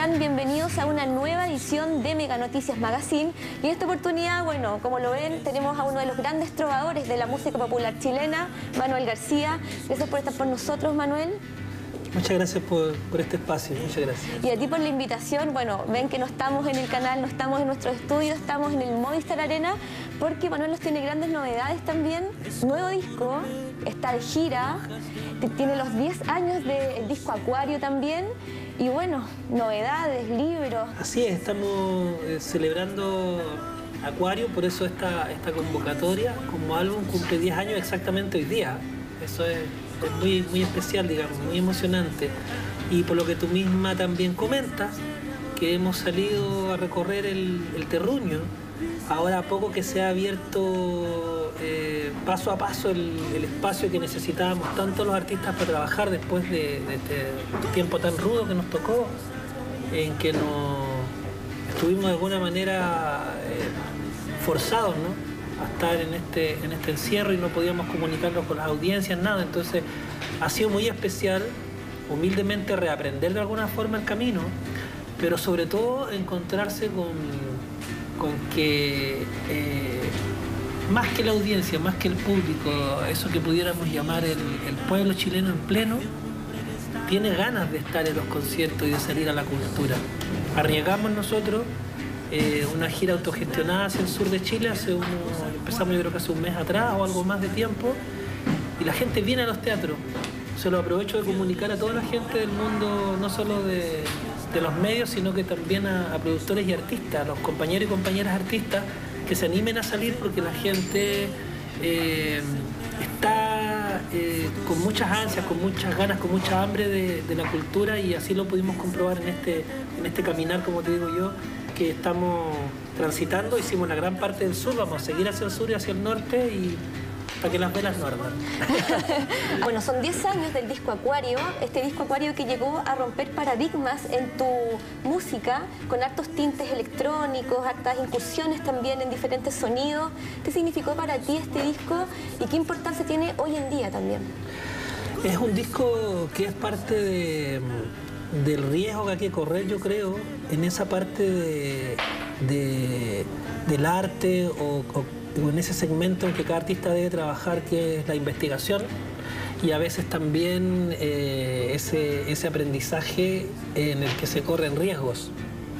están? Bienvenidos a una nueva edición de Mega Noticias Magazine. Y en esta oportunidad, bueno, como lo ven, tenemos a uno de los grandes trovadores de la música popular chilena, Manuel García. Gracias por estar por nosotros, Manuel. Muchas gracias por, este espacio, muchas gracias. Y a ti por la invitación, bueno, ven que no estamos en el canal, no estamos en nuestro estudio, estamos en el Movistar Arena, porque Manuel nos tiene grandes novedades también. Nuevo disco, está de gira, tiene los 10 años del disco Acuario también, y bueno, novedades, libros. Así es, estamos eh, celebrando Acuario, por eso esta, esta convocatoria como álbum cumple 10 años exactamente hoy día. Eso es muy, muy especial, digamos, muy emocionante. Y por lo que tú misma también comentas, que hemos salido a recorrer el, terruño, ahora poco que se ha abierto eh, paso a paso el, espacio que necesitábamos tanto los artistas para trabajar después de, este tiempo tan rudo que nos tocó, en que nos estuvimos de alguna manera eh, forzados, ¿no? a estar en este, en este encierro y no podíamos comunicarnos con las audiencias, nada. Entonces ha sido muy especial, humildemente reaprender de alguna forma el camino, pero sobre todo encontrarse con, con que eh, más que la audiencia, más que el público, eso que pudiéramos llamar el, pueblo chileno en pleno, tiene ganas de estar en los conciertos y de salir a la cultura. Arriesgamos nosotros eh, una gira autogestionada hacia el sur de Chile, hace empezamos yo creo que hace un mes atrás o algo más de tiempo, y la gente viene a los teatros. Se lo aprovecho de comunicar a toda la gente del mundo, no solo de, los medios, sino que también a, productores y artistas, a los compañeros y compañeras artistas, que se animen a salir porque la gente eh, está eh, con muchas ansias, con muchas ganas, con mucha hambre de, de, la cultura y así lo pudimos comprobar en este, en este caminar, como te digo yo, que estamos transitando, hicimos una gran parte del sur, vamos a seguir hacia el sur y hacia el norte y para que las velas no ardan. bueno, son 10 años del disco Acuario, este disco Acuario que llegó a romper paradigmas en tu música, con hartos tintes electrónicos, hartas incursiones también en diferentes sonidos. ¿Qué significó para ti este disco y qué importancia tiene hoy en día también? Es un disco que es parte de del riesgo que hay que correr, yo creo, en esa parte de, del arte o, en ese segmento en que cada artista debe trabajar, que es la investigación, y a veces también eh, ese, ese aprendizaje en el que se corren riesgos.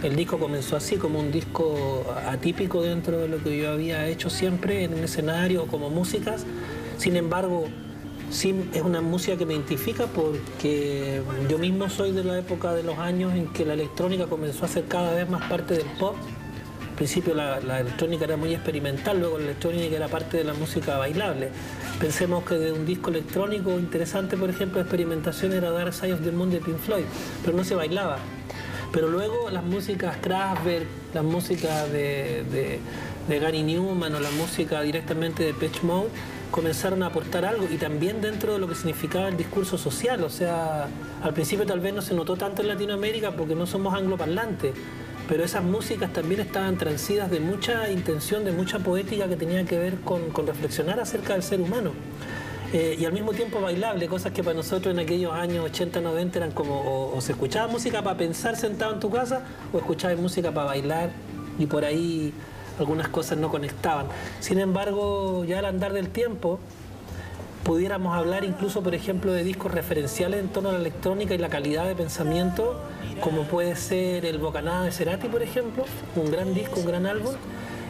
El disco comenzó así, como un disco atípico dentro de lo que yo había hecho siempre en un escenario como músicas. Sin embargo, Sí, es una música que me identifica porque yo mismo soy de la época de los años en que la electrónica comenzó a ser cada vez más parte del pop. Principio la, electrónica era muy experimental, luego la electrónica era parte de la música bailable. Pensemos que de un disco electrónico interesante, por ejemplo, de experimentación era Dark Side of the Moon de Pink Floyd, pero no se bailaba. Pero luego las músicas Kraftwerk, las músicas de, de Gary Newman o la música directamente de Pitch Mode comenzaron a aportar algo y también dentro de lo que significaba el discurso social. O sea, al principio tal vez no se notó tanto en Latinoamérica porque no somos angloparlantes, pero esas músicas también estaban transidas de mucha intención, de mucha poética que tenía que ver con, reflexionar acerca del ser humano. Eh, y al mismo tiempo bailable, cosas que para nosotros en aquellos años 80, 90 eran como o, se escuchaba música para pensar sentado en tu casa o escuchaba música para bailar y por ahí algunas cosas no conectaban. Sin embargo, ya al andar del tiempo, pudiéramos hablar incluso, por ejemplo, de discos referenciales en torno a la electrónica y la calidad de pensamiento, como puede ser el Bocanada de Cerati, por ejemplo, un gran disco, un gran álbum.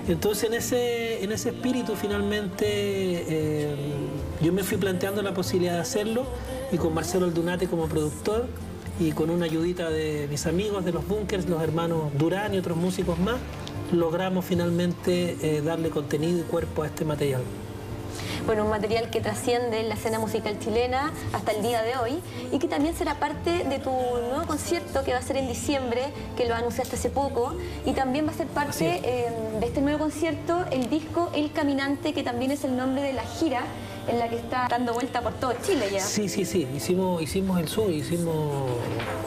Entonces, en ese, en ese espíritu, finalmente, eh, yo me fui planteando la posibilidad de hacerlo y con Marcelo Aldunate como productor y con una ayudita de mis amigos de los bunkers, los hermanos Durán y otros músicos más, logramos finalmente eh, darle contenido y cuerpo a este material. Bueno, un material que trasciende la escena musical chilena hasta el día de hoy y que también será parte de tu nuevo concierto que va a ser en diciembre, que lo anunciaste hace poco, y también va a ser parte eh, de este nuevo concierto el disco El Caminante, que también es el nombre de la gira en la que está dando vuelta por todo Chile ya. Sí, sí, sí, hicimos, hicimos el sur, hicimos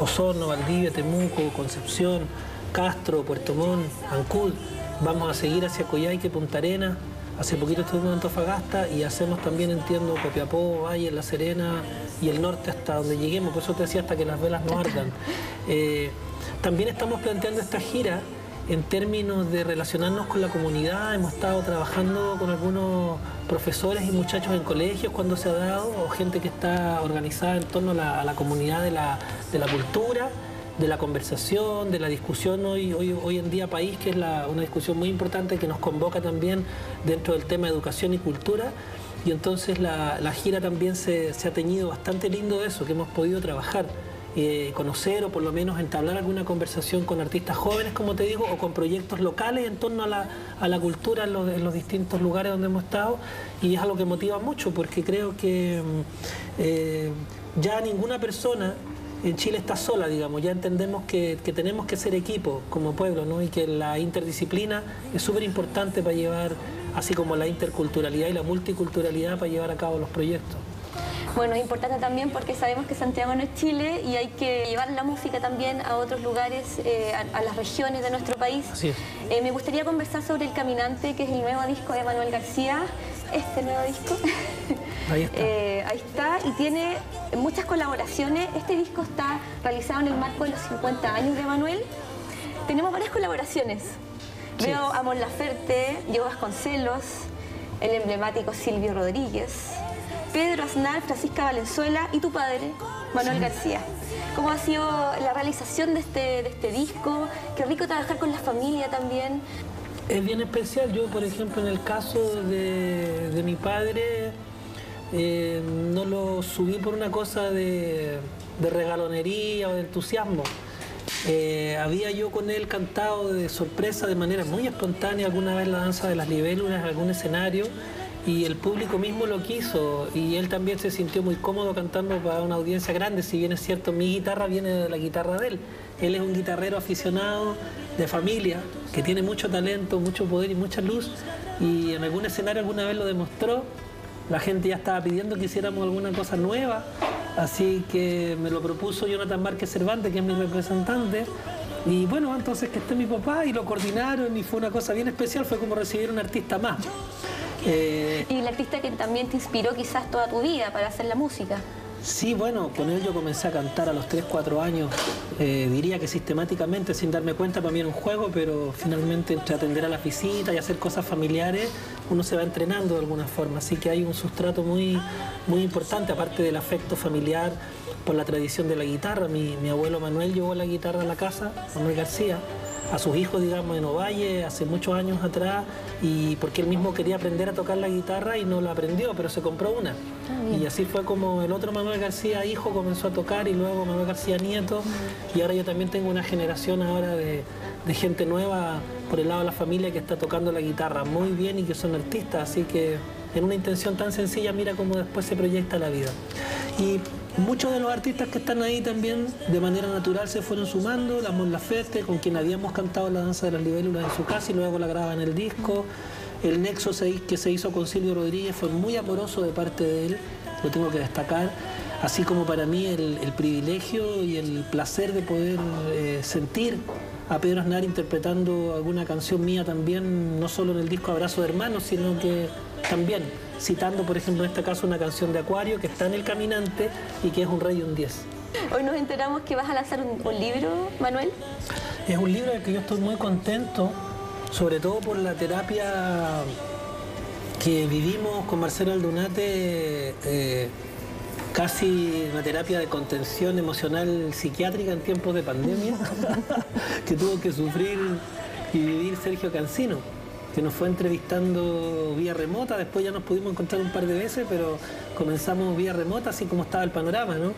Osorno, Valdivia, Temuco, Concepción, Castro, Puerto Montt, Ancud. Vamos a seguir hacia Coyhaique, Punta Arenas, hace poquito estuvimos en Antofagasta y hacemos también, entiendo, Copiapó, Valle, La Serena y el norte hasta donde lleguemos, por eso te decía hasta que las velas no ardan. Eh, también estamos planteando esta gira en términos de relacionarnos con la comunidad, hemos estado trabajando con algunos profesores y muchachos en colegios cuando se ha dado, o gente que está organizada en torno a la, comunidad de la, cultura, de la conversación, de la discusión hoy, hoy, hoy en día país, que es una discusión muy importante que nos convoca también dentro del tema educación y cultura. Y entonces la, gira también se, se ha teñido bastante lindo de eso, que hemos podido trabajar. Eh, conocer o por lo menos entablar alguna conversación con artistas jóvenes, como te digo, o con proyectos locales en torno a la, cultura en los, distintos lugares donde hemos estado. Y es algo que motiva mucho porque creo que mm, eh, ya ninguna persona Chile está sola, digamos, ya entendemos que, tenemos que ser equipo como pueblo, ¿no? Y que la interdisciplina es súper importante para llevar, así como la interculturalidad y la multiculturalidad para llevar a cabo los proyectos. Bueno, es importante también porque sabemos que Santiago no es Chile y hay que llevar la música también a otros lugares, eh, a, las regiones de nuestro país. Eh, me gustaría conversar sobre El Caminante, que es el nuevo disco de Manuel García, este nuevo disco. Ahí está. Eh, ahí está, y tiene muchas colaboraciones. Este disco está realizado en el marco de los 50 años de Manuel. Tenemos varias colaboraciones. Veo a Mon Laferte, Diego Vasconcelos, el emblemático Silvio Rodríguez, Pedro Aznar, Francisca Valenzuela y tu padre, Manuel García. ¿Cómo ha sido la realización de este, de este disco? Qué rico trabajar con la familia también. Es bien especial. Yo, por ejemplo, en el caso de, mi padre, eh, no lo subí por una cosa de, regalonería o de entusiasmo. Eh, había yo con él cantado de sorpresa, de manera muy espontánea, alguna vez la danza de las libélulas en algún escenario y el público mismo lo quiso y él también se sintió muy cómodo cantando para una audiencia grande, si bien es cierto, mi guitarra viene de la guitarra de él. Él es un guitarrero aficionado de familia, que tiene mucho talento, mucho poder y mucha luz y en algún escenario alguna vez lo demostró. La gente ya estaba pidiendo que hiciéramos alguna cosa nueva, así que me lo propuso Jonathan Márquez Cervantes, que es mi representante, y bueno, entonces que esté mi papá y lo coordinaron y fue una cosa bien especial, fue como recibir un artista más. Eh, y el artista que también te inspiró quizás toda tu vida para hacer la música. Sí, bueno, con él yo comencé a cantar a los 3, 4 años, eh, diría que sistemáticamente, sin darme cuenta, para mí era un juego, pero finalmente entre atender a las visitas y hacer cosas familiares, uno se va entrenando de alguna forma, así que hay un sustrato muy, muy importante, aparte del afecto familiar por la tradición de la guitarra. Mi, mi abuelo Manuel llevó la guitarra a la casa, Manuel García, a sus hijos, digamos, en Ovalle hace muchos años atrás y porque él mismo quería aprender a tocar la guitarra y no la aprendió, pero se compró una. Ah, y así fue como el otro Manuel García hijo comenzó a tocar y luego Manuel García nieto y ahora yo también tengo una generación ahora de, gente nueva por el lado de la familia que está tocando la guitarra muy bien y que son artistas, así que en una intención tan sencilla mira cómo después se proyecta la vida. Y Muchos de los artistas que están ahí también de manera natural se fueron sumando, la Mon Laferte, con quien habíamos cantado la danza de las libélulas en su casa y luego la graba en el disco. El nexo que se hizo con Silvio Rodríguez fue muy amoroso de parte de él, lo tengo que destacar. Así como para mí el, privilegio y el placer de poder eh, sentir a Pedro Aznar interpretando alguna canción mía también, no solo en el disco Abrazo de Hermanos, sino que también citando, por ejemplo, en este caso una canción de Acuario que está en El Caminante y que es un rey y un 10. Hoy nos enteramos que vas a lanzar un, libro, Manuel. Es un libro del que yo estoy muy contento, sobre todo por la terapia que vivimos con Marcelo Aldunate, eh, casi una terapia de contención emocional psiquiátrica en tiempos de pandemia, que tuvo que sufrir y vivir Sergio Cancino que nos fue entrevistando vía remota, después ya nos pudimos encontrar un par de veces, pero comenzamos vía remota, así como estaba el panorama, ¿no?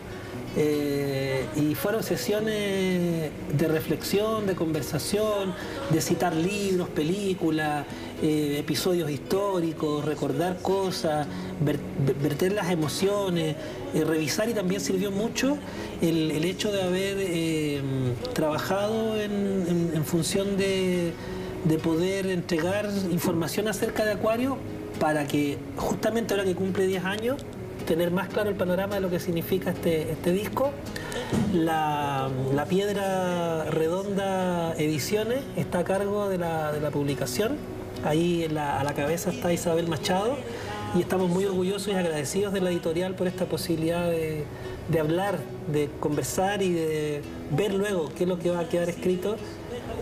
Eh, y fueron sesiones de reflexión, de conversación, de citar libros, películas, eh, episodios históricos, recordar cosas, verter las emociones, eh, revisar y también sirvió mucho el, hecho de haber trabajado en función de de poder entregar información acerca de Acuario para que justamente ahora que cumple 10 años, tener más claro el panorama de lo que significa este, este disco. La, Piedra Redonda Ediciones está a cargo de la, publicación, Ahí a la cabeza está Isabel Machado y estamos muy orgullosos y agradecidos de la editorial por esta posibilidad de, de hablar, de conversar y de ver luego qué es lo que va a quedar escrito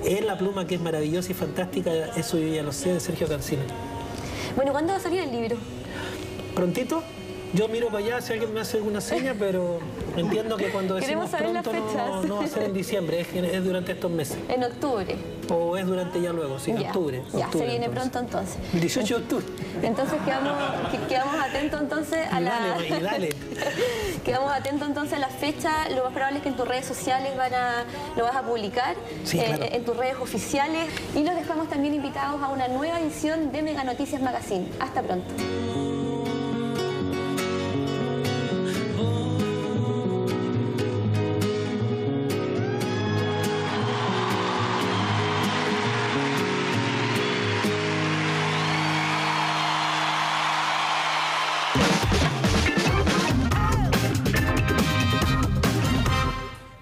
en la pluma que es maravillosa y fantástica, eso yo ya lo sé, de Sergio Cancino. Bueno, ¿cuándo va a salir el libro? Prontito, yo miro para allá si alguien me hace alguna seña, pero entiendo que cuando decimos pronto no, va a ser en diciembre, es, durante estos meses. En octubre. O es durante ya luego, sí, en octubre. Ya, se viene pronto entonces. 18 de octubre. Entonces quedamos, quedamos atentos entonces a la... Dale, dale. quedamos atentos entonces a la fecha. Lo más probable es que en tus redes sociales van a, lo vas a publicar, eh, en tus redes oficiales. Y los dejamos también invitados a una nueva edición de Mega Noticias Magazine. Hasta pronto.